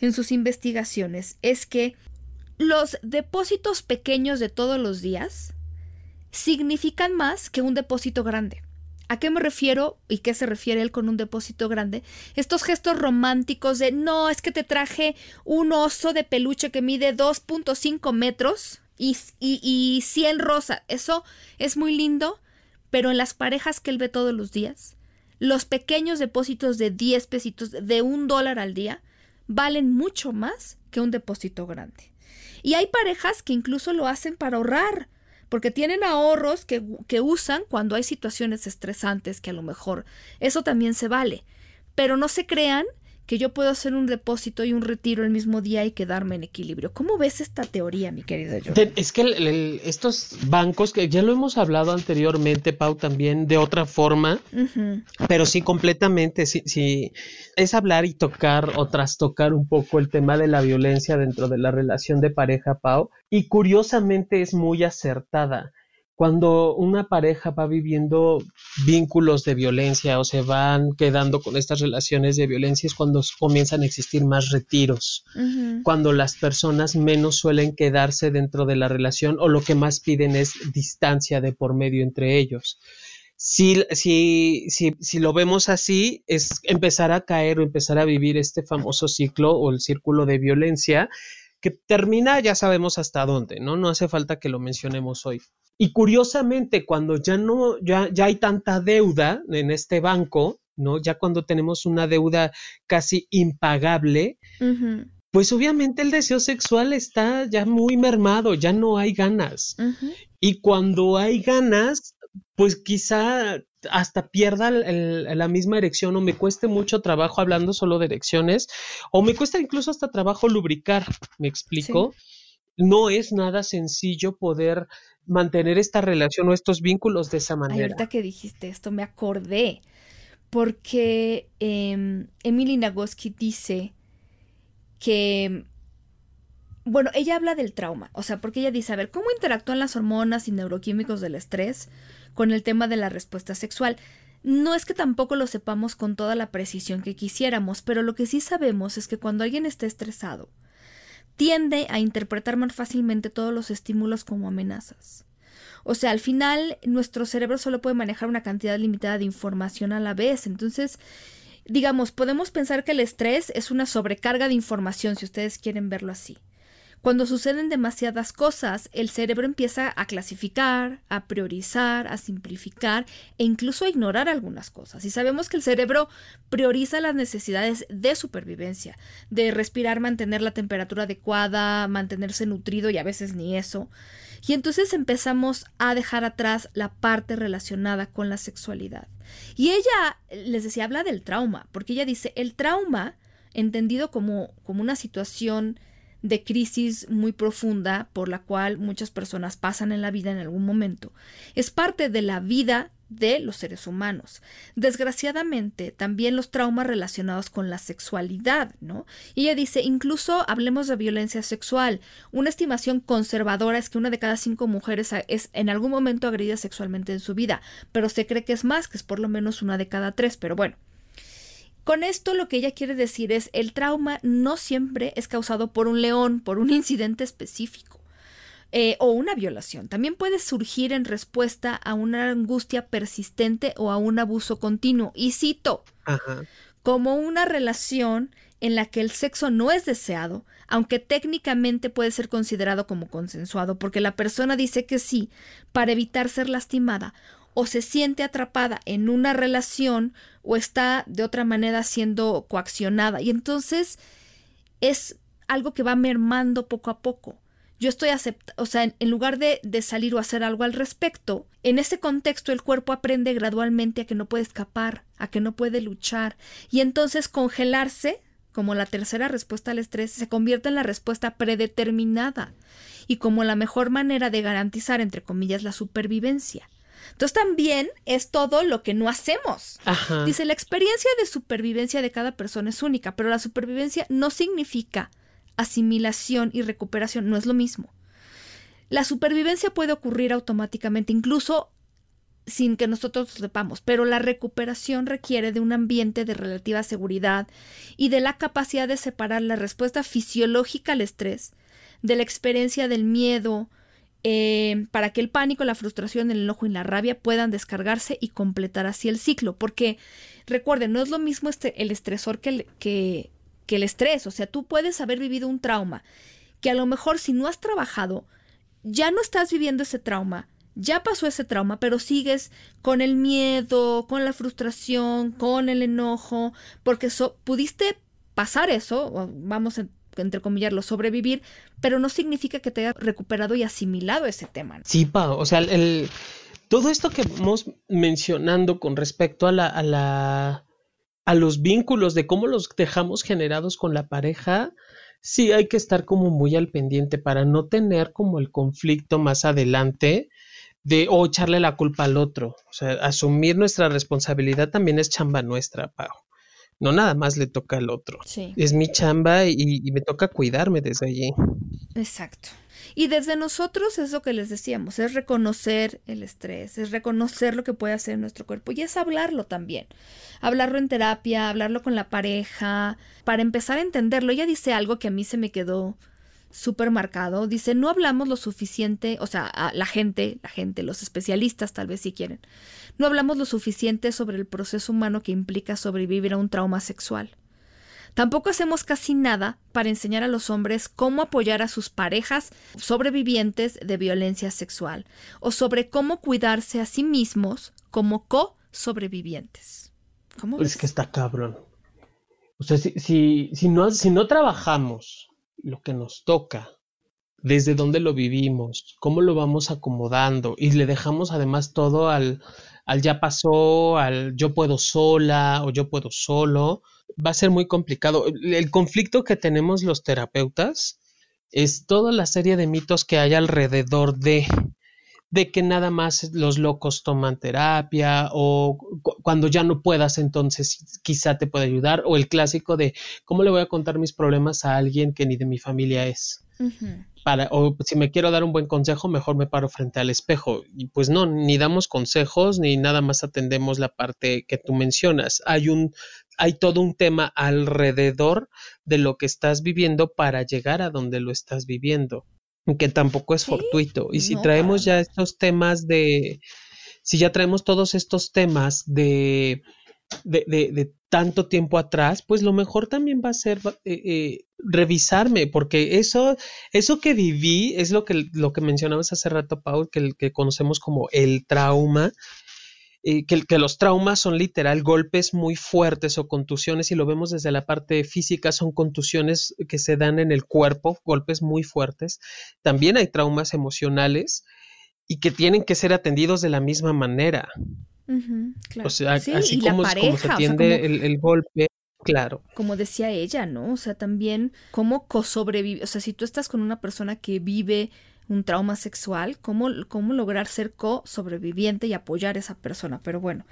en sus investigaciones es que los depósitos pequeños de todos los días significan más que un depósito grande. ¿A qué me refiero y qué se refiere él con un depósito grande? Estos gestos románticos de no, es que te traje un oso de peluche que mide 2.5 metros y, y, y 100 rosa. Eso es muy lindo, pero en las parejas que él ve todos los días, los pequeños depósitos de 10 pesitos, de un dólar al día, valen mucho más que un depósito grande. Y hay parejas que incluso lo hacen para ahorrar, porque tienen ahorros que, que usan cuando hay situaciones estresantes, que a lo mejor eso también se vale. Pero no se crean que yo puedo hacer un depósito y un retiro el mismo día y quedarme en equilibrio. ¿Cómo ves esta teoría, mi querido Jorge? Es que estos bancos, que ya lo hemos hablado anteriormente, Pau, también de otra forma, pero sí completamente, sí, sí, es hablar y tocar o trastocar un poco el tema de la violencia dentro de la relación de pareja, Pau, y curiosamente es muy acertada cuando una pareja va viviendo vínculos de violencia o se van quedando con estas relaciones de violencia es cuando comienzan a existir más retiros, cuando las personas menos suelen quedarse dentro de la relación o lo que más piden es distancia de por medio entre ellos. Si, si, si, si lo vemos así, es empezar a caer o empezar a vivir este famoso ciclo o el círculo de violencia que termina ya sabemos hasta dónde, ¿no? No hace falta que lo mencionemos hoy. Y curiosamente, cuando ya no, ya, ya hay tanta deuda en este banco, ¿no? Ya cuando tenemos una deuda casi impagable, pues obviamente el deseo sexual está ya muy mermado, ya no hay ganas. Y cuando hay ganas, pues quizá hasta pierda la misma erección o me cueste mucho trabajo hablando solo de erecciones o me cuesta incluso hasta trabajo lubricar, ¿me explico? No es nada sencillo poder mantener esta relación o estos vínculos de esa manera. ahorita que dijiste esto me acordé porque eh, Emily Nagoski dice que bueno, ella habla del trauma, o sea, porque ella dice, a ver, ¿cómo interactúan las hormonas y neuroquímicos del estrés con el tema de la respuesta sexual? No es que tampoco lo sepamos con toda la precisión que quisiéramos, pero lo que sí sabemos es que cuando alguien está estresado, tiende a interpretar más fácilmente todos los estímulos como amenazas. O sea, al final nuestro cerebro solo puede manejar una cantidad limitada de información a la vez. Entonces, digamos, podemos pensar que el estrés es una sobrecarga de información, si ustedes quieren verlo así. Cuando suceden demasiadas cosas, el cerebro empieza a clasificar, a priorizar, a simplificar e incluso a ignorar algunas cosas. Y sabemos que el cerebro prioriza las necesidades de supervivencia, de respirar, mantener la temperatura adecuada, mantenerse nutrido y a veces ni eso. Y entonces empezamos a dejar atrás la parte relacionada con la sexualidad. Y ella, les decía, habla del trauma, porque ella dice, el trauma, entendido como, como una situación de crisis muy profunda por la cual muchas personas pasan en la vida en algún momento. Es parte de la vida de los seres humanos. Desgraciadamente, también los traumas relacionados con la sexualidad, ¿no? Y ella dice, incluso hablemos de violencia sexual. Una estimación conservadora es que una de cada cinco mujeres es en algún momento agredida sexualmente en su vida, pero se cree que es más, que es por lo menos una de cada tres, pero bueno. Con esto lo que ella quiere decir es el trauma no siempre es causado por un león, por un incidente específico. Eh, o una violación. También puede surgir en respuesta a una angustia persistente o a un abuso continuo. Y cito, como una relación en la que el sexo no es deseado, aunque técnicamente puede ser considerado como consensuado, porque la persona dice que sí para evitar ser lastimada o se siente atrapada en una relación o está de otra manera siendo coaccionada. Y entonces es algo que va mermando poco a poco. Yo estoy aceptando, o sea, en, lugar de, de, salir o hacer algo al respecto, en ese contexto el cuerpo aprende gradualmente a que no puede escapar, a que no puede luchar, y entonces congelarse, como la tercera respuesta al estrés, se convierte en la respuesta predeterminada y como la mejor manera de garantizar, entre comillas, la supervivencia. Entonces también es todo lo que no hacemos. Dice, la experiencia de supervivencia de cada persona es única, pero la supervivencia no significa asimilación y recuperación, no es lo mismo. La supervivencia puede ocurrir automáticamente, incluso sin que nosotros sepamos, pero la recuperación requiere de un ambiente de relativa seguridad y de la capacidad de separar la respuesta fisiológica al estrés de la experiencia del miedo, eh, para que el pánico, la frustración, el enojo y la rabia puedan descargarse y completar así el ciclo. Porque recuerden, no es lo mismo este, el estresor que el, que, el estrés. O sea, tú puedes haber vivido un trauma que a lo mejor si no has trabajado, ya no estás viviendo ese trauma, ya pasó ese trauma, pero sigues con el miedo, con la frustración, con el enojo, porque pudiste pasar eso, vamos a entre comillas, sobrevivir, pero no significa que te haya recuperado y asimilado ese tema. Sí, pa, o sea, el, todo esto que vamos mencionando con respecto a la, a la, a los vínculos, de cómo los dejamos generados con la pareja, sí hay que estar como muy al pendiente para no tener como el conflicto más adelante de o echarle la culpa al otro. O sea, asumir nuestra responsabilidad también es chamba nuestra, Pau. No nada más le toca al otro. Sí. Es mi chamba y, y me toca cuidarme desde allí. Exacto. Y desde nosotros es lo que les decíamos, es reconocer el estrés, es reconocer lo que puede hacer nuestro cuerpo y es hablarlo también. Hablarlo en terapia, hablarlo con la pareja, para empezar a entenderlo. Ella dice algo que a mí se me quedó súper marcado. Dice, no hablamos lo suficiente, o sea, a la gente, la gente, los especialistas tal vez si quieren, no hablamos lo suficiente sobre el proceso humano que implica sobrevivir a un trauma sexual. Tampoco hacemos casi nada para enseñar a los hombres cómo apoyar a sus parejas sobrevivientes de violencia sexual o sobre cómo cuidarse a sí mismos como co-sobrevivientes. ¿Cómo Es que está cabrón. O sea, si, si, si, no, si no trabajamos lo que nos toca, desde dónde lo vivimos, cómo lo vamos acomodando y le dejamos además todo al, al ya pasó, al yo puedo sola o yo puedo solo, va a ser muy complicado. El conflicto que tenemos los terapeutas es toda la serie de mitos que hay alrededor de de que nada más los locos toman terapia o cu cuando ya no puedas entonces quizá te puede ayudar o el clásico de cómo le voy a contar mis problemas a alguien que ni de mi familia es. Uh -huh. Para, o si me quiero dar un buen consejo, mejor me paro frente al espejo. Y pues no, ni damos consejos, ni nada más atendemos la parte que tú mencionas. Hay un, hay todo un tema alrededor de lo que estás viviendo para llegar a donde lo estás viviendo que tampoco es Sí, fortuito. Y si no, traemos ya estos temas de, si ya traemos todos estos temas de, de, de, de tanto tiempo atrás, pues lo mejor también va a ser eh, eh, revisarme, porque eso, eso que viví es lo que, lo que mencionabas hace rato, Paul, que, que conocemos como el trauma. Eh, que, que, los traumas son literal golpes muy fuertes o contusiones, y lo vemos desde la parte física, son contusiones que se dan en el cuerpo, golpes muy fuertes. También hay traumas emocionales y que tienen que ser atendidos de la misma manera. Uh -huh, claro. O sea, sí, así como, la pareja, como se o sea, atiende como- el, el golpe, claro. como decía ella, ¿no? O sea, también cómo co-sobrevivir, o sea, si tú estás con una persona que vive un trauma sexual, cómo, cómo lograr ser co-sobreviviente y apoyar a esa persona. Pero bueno,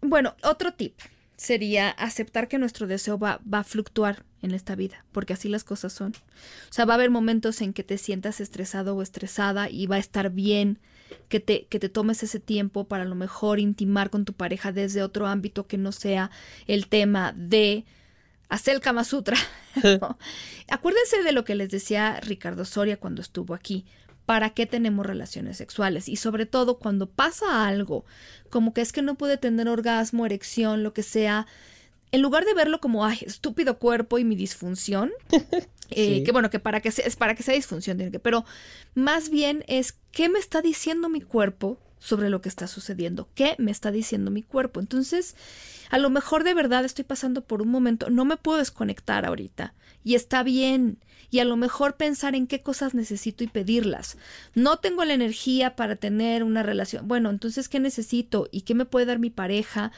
bueno, otro tip sería aceptar que nuestro deseo va, va a fluctuar en esta vida, porque así las cosas son. O sea, va a haber momentos en que te sientas estresado o estresada y va a estar bien que te, que te tomes ese tiempo para a lo mejor intimar con tu pareja desde otro ámbito que no sea el tema de hacer el Kama Sutra. ¿no? Acuérdense de lo que les decía Ricardo Soria cuando estuvo aquí. ¿Para qué tenemos relaciones sexuales? Y sobre todo cuando pasa algo, como que es que no puede tener orgasmo, erección, lo que sea, en lugar de verlo como, ay, estúpido cuerpo y mi disfunción, eh, Sí. que bueno, que para que sea, es para que sea disfunción, tiene que, pero más bien es qué me está diciendo mi cuerpo sobre lo que está sucediendo, qué me está diciendo mi cuerpo. Entonces, a lo mejor de verdad estoy pasando por un momento, no me puedo desconectar ahorita y está bien. Y a lo mejor pensar en qué cosas necesito y pedirlas. No tengo la energía para tener una relación. Bueno, entonces, ¿qué necesito? ¿Y qué me puede dar mi pareja?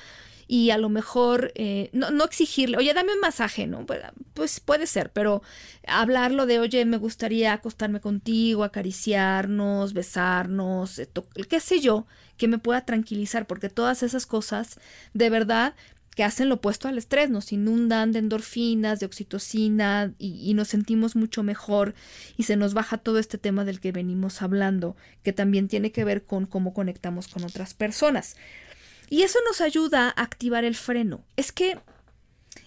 Y a lo mejor eh, no, no, exigirle, oye, dame un masaje, ¿no? Pues, pues, puede ser, pero hablarlo de, oye, me gustaría acostarme contigo, acariciarnos, besarnos, eh, qué sé yo, que me pueda tranquilizar, porque todas esas cosas, de verdad, que hacen lo opuesto al estrés, nos inundan de endorfinas, de oxitocina y, y, nos sentimos mucho mejor y se nos baja todo este tema del que venimos hablando, que también tiene que ver con cómo conectamos con otras personas. Y eso nos ayuda a activar el freno. Es que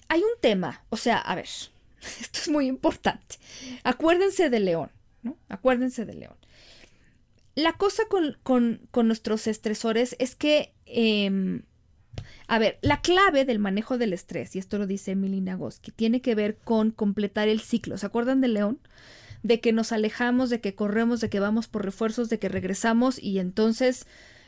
hay un tema, o sea, a ver, esto es muy importante. Acuérdense de León, ¿no? Acuérdense de León. La cosa con, con, con nuestros estresores es que, eh, a ver, la clave del manejo del estrés, y esto lo dice Emily Nagoski, tiene que ver con completar el ciclo. ¿Se acuerdan de León? De que nos alejamos, de que corremos, de que vamos por refuerzos, de que regresamos y entonces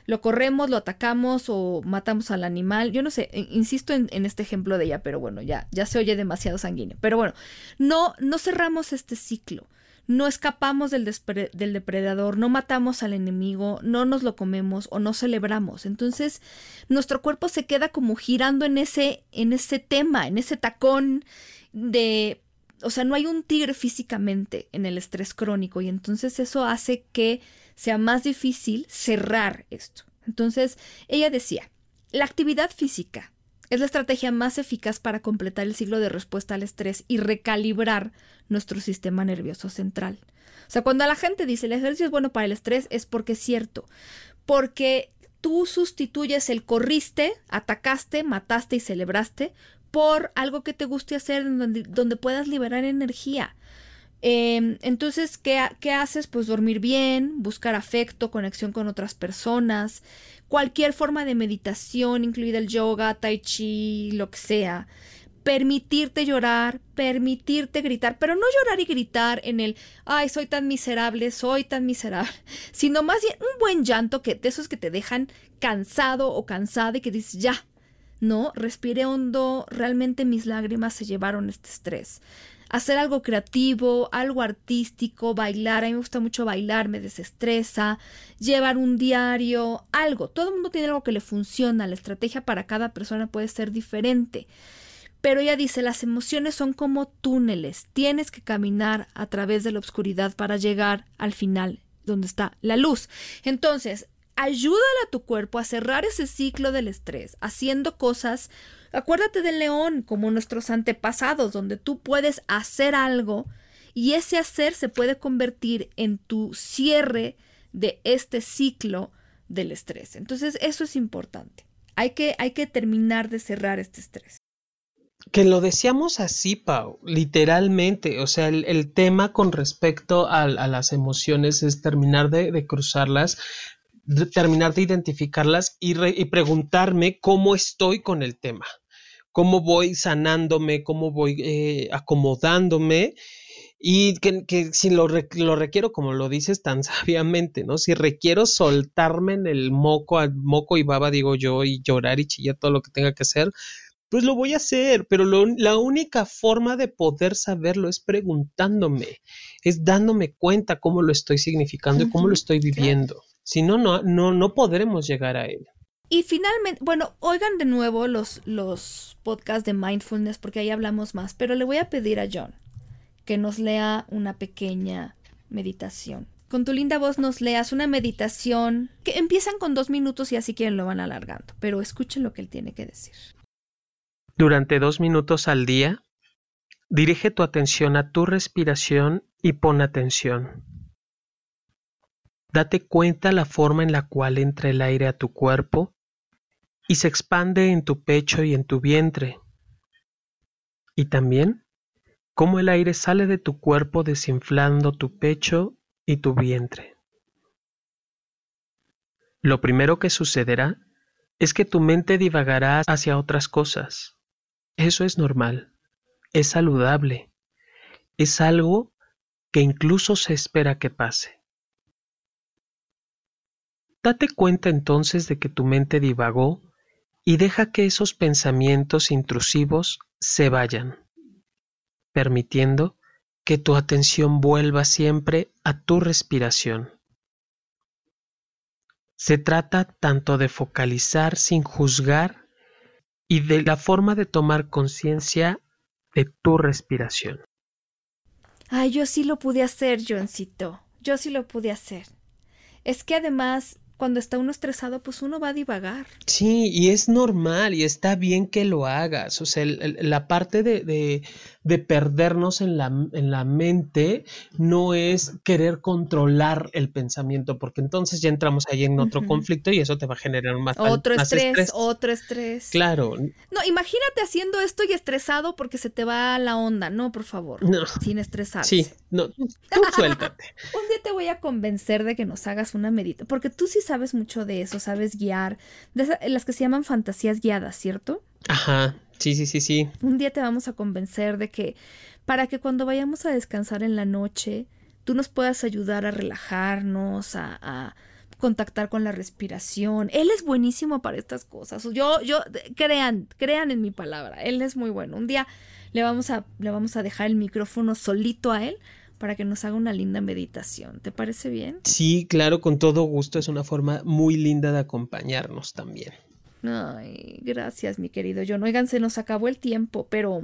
lo corremos, lo atacamos o matamos al animal. Yo no sé, insisto en, este ejemplo de ella, pero bueno, ya, ya se oye demasiado sanguíneo. Pero bueno, no, no cerramos este ciclo. No escapamos del, del depredador, no matamos al enemigo, no nos lo comemos o no celebramos. Entonces, nuestro cuerpo se queda como girando en ese, en ese tema, en ese tacón de o sea, no hay un tigre físicamente en el estrés crónico y entonces eso hace que sea más difícil cerrar esto. Entonces, ella decía, la actividad física es la estrategia más eficaz para completar el ciclo de respuesta al estrés y recalibrar nuestro sistema nervioso central. O sea, cuando la gente dice el ejercicio es bueno para el estrés, es porque es cierto. Porque tú sustituyes el corriste, atacaste, mataste y celebraste por algo que te guste hacer donde, donde puedas liberar energía. Em, entonces, ¿qué, ¿qué, haces? Pues dormir bien, buscar afecto, conexión con otras personas, cualquier forma de meditación, incluida el yoga, tai chi, lo que sea. Permitirte llorar, permitirte gritar, pero no llorar y gritar en el, ay, soy tan miserable, soy tan miserable, sino más bien un buen llanto que de esos que te dejan cansado o cansada y que dices, ya, no, respiré hondo, realmente mis lágrimas se llevaron este estrés. Hacer algo creativo, algo artístico, bailar, a mí me gusta mucho bailar, me desestresa, llevar un diario, algo. Todo el mundo tiene algo que le funciona, la estrategia para cada persona puede ser diferente. Pero ella dice, las emociones son como túneles, tienes que caminar a través de la oscuridad para llegar al final, donde está la luz. Entonces, ayúdale a tu cuerpo a cerrar ese ciclo del estrés, haciendo cosas. Acuérdate del león, como nuestros antepasados, donde tú puedes hacer algo y ese hacer se puede convertir en tu cierre de este ciclo del estrés. Entonces, eso es importante. Hay que, hay que terminar de cerrar este estrés. Que lo decíamos así, Pau, literalmente. O sea, el, tema con respecto a, las emociones es terminar de, de cruzarlas terminar de identificarlas y, preguntarme cómo estoy con el tema, cómo voy sanándome, cómo voy eh, acomodándome y que, si lo, lo, requiero, como lo dices tan sabiamente, ¿no? Si requiero soltarme en el moco, al moco y baba, digo yo, y llorar y chillar todo lo que tenga que hacer, pues lo voy a hacer, pero la única forma de poder saberlo es preguntándome, es dándome cuenta cómo lo estoy significando y cómo lo estoy viviendo. Si no, no, no, podremos llegar a él. Y finalmente, bueno, oigan de nuevo los, los podcasts de mindfulness porque ahí hablamos más, pero le voy a pedir a John que nos lea una pequeña meditación. Con tu linda voz nos leas una meditación que empiezan con dos minutos y así quieren lo van alargando, pero escuchen lo que él tiene que decir. Durante dos minutos al día, dirige tu atención a tu respiración y pon atención. Date cuenta la forma en la cual entra el aire a tu cuerpo y se expande en tu pecho y en tu vientre. Y también cómo el aire sale de tu cuerpo desinflando tu pecho y tu vientre. Lo primero que sucederá es que tu mente divagará hacia otras cosas. Eso es normal, es saludable, es algo que incluso se espera que pase. Date cuenta entonces de que tu mente divagó y deja que esos pensamientos intrusivos se vayan, permitiendo que tu atención vuelva siempre a tu respiración. Se trata tanto de focalizar sin juzgar y de la forma de tomar conciencia de tu respiración. Ay, yo sí lo pude hacer, Johncito. Yo sí lo pude hacer. Es que además cuando está uno estresado, pues uno va a divagar. Sí, y es normal y está bien que lo hagas. O sea, la parte de, de, perdernos en la, en la mente no es querer controlar el pensamiento, porque entonces ya entramos ahí en otro conflicto y eso te va a generar más, otro estrés, Otro estrés. Claro. No, imagínate haciendo esto y estresado porque se te va la onda. No, por favor. No. Sin estresarse. Sí, no, tú suéltate. Un día te voy a convencer de que nos hagas una medita, porque tú sí sabes mucho de eso, sabes guiar, de las que se llaman fantasías guiadas, ¿cierto? Ajá, sí, sí, sí, sí. Un día te vamos a convencer de que para que cuando vayamos a descansar en la noche, tú nos puedas ayudar a relajarnos, a, contactar con la respiración. Él es buenísimo para estas cosas. Yo, yo, crean, crean en mi palabra. Él es muy bueno. Un día le vamos a, le vamos a dejar el micrófono solito a él para que nos haga una linda meditación. ¿Te parece bien? Sí, claro, con todo gusto. Es una forma muy linda de acompañarnos también. Ay, gracias, mi querido John. Oigan, se nos acabó el tiempo, pero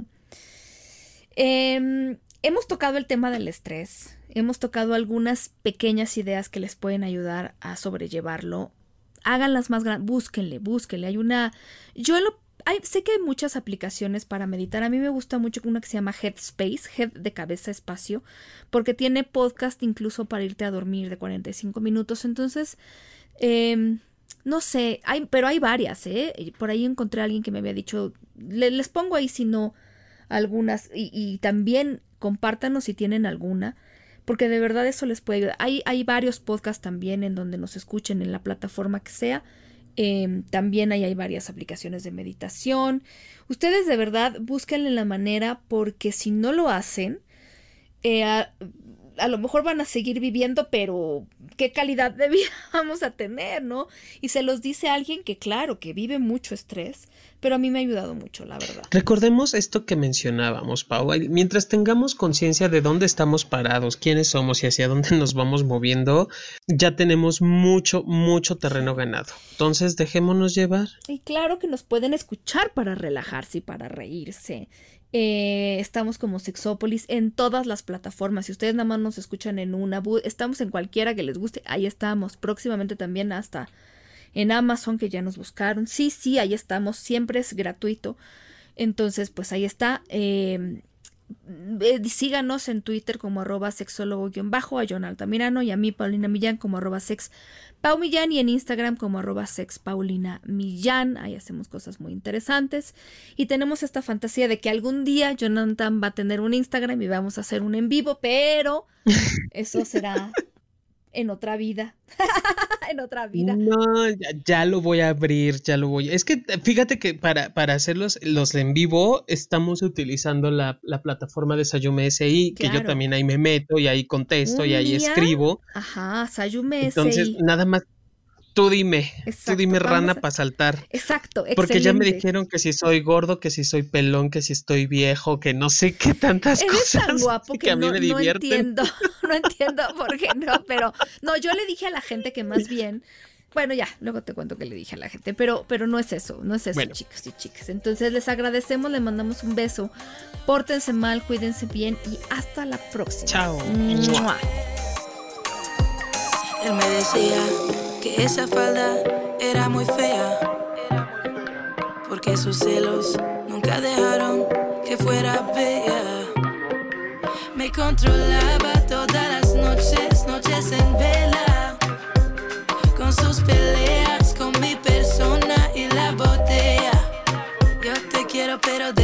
em, hemos tocado el tema del estrés. Hemos tocado algunas pequeñas ideas que les pueden ayudar a sobrellevarlo. Háganlas más grandes, búsquenle, búsquenle. Hay una. Yo lo sé que hay muchas aplicaciones para meditar. A mí me gusta mucho una que se llama Headspace, Head de cabeza espacio, porque tiene podcast incluso para irte a dormir de 45 minutos. Entonces, eh, no sé, hay, pero hay varias, ¿eh? Por ahí encontré a alguien que me había dicho, les pongo ahí si no algunas y, también compártanos si tienen alguna, porque de verdad eso les puede ayudar. Hay, hay varios podcasts también en donde nos escuchen en la plataforma que sea. Eh, también ahí hay varias aplicaciones de meditación. Ustedes de verdad búsquenle la manera porque si no lo hacen, eh, a lo mejor van a seguir viviendo, pero qué calidad de vida vamos a tener, ¿no? Y se los dice alguien que, claro, que vive mucho estrés, pero a mí me ha ayudado mucho, la verdad. Recordemos esto que mencionábamos, Pau. Mientras tengamos conciencia de dónde estamos parados, quiénes somos y hacia dónde nos vamos moviendo, ya tenemos mucho, mucho terreno ganado. Entonces, dejémonos llevar. Y claro que nos pueden escuchar para relajarse y para reírse eh, estamos como Sexópolis en todas las plataformas. Si ustedes nada más nos escuchan en una, estamos en cualquiera que les guste. Ahí estamos. Próximamente también hasta en Amazon que ya nos buscaron. Sí, sí, ahí estamos. Siempre es gratuito. Entonces, pues ahí está. Eh, eh, síganos en Twitter como arroba sexólogo-bajo, a John Altamirano y a mí, Paulina Millán, como arroba sex Pau Millán y en Instagram como arroba sex Paulina Millán. Ahí hacemos cosas muy interesantes. Y tenemos esta fantasía de que algún día Jonathan va a tener un Instagram y vamos a hacer un en vivo, pero eso será en otra vida. en otra vida. No, ya, lo voy a abrir, ya lo voy. Es que fíjate que para, para hacer los, en vivo estamos utilizando la, plataforma de Sayume SI, que yo también ahí me meto y ahí contesto y ahí escribo. Ajá, Sayume Entonces, nada más Tú dime, tú dime rana para saltar. Exacto, excelente. Porque ya me dijeron que si soy gordo, que si soy pelón, que si estoy viejo, que no sé qué tantas Eres cosas. tan guapo que, a mí no, me no entiendo, no entiendo por qué no, pero no, yo le dije a la gente que más bien bueno, ya, luego te cuento que le dije a la gente, pero, pero no es eso, no es eso, chicos y chicas. Entonces les agradecemos, les mandamos un beso, pórtense mal, cuídense bien y hasta la próxima. Chao. Él me decía que esa falda era muy fea. Porque sus celos nunca dejaron que fuera bella. Me controlaba todas las noches, noches en vela. Con sus peleas, con mi persona y la botella. Yo te quiero, pero déjame.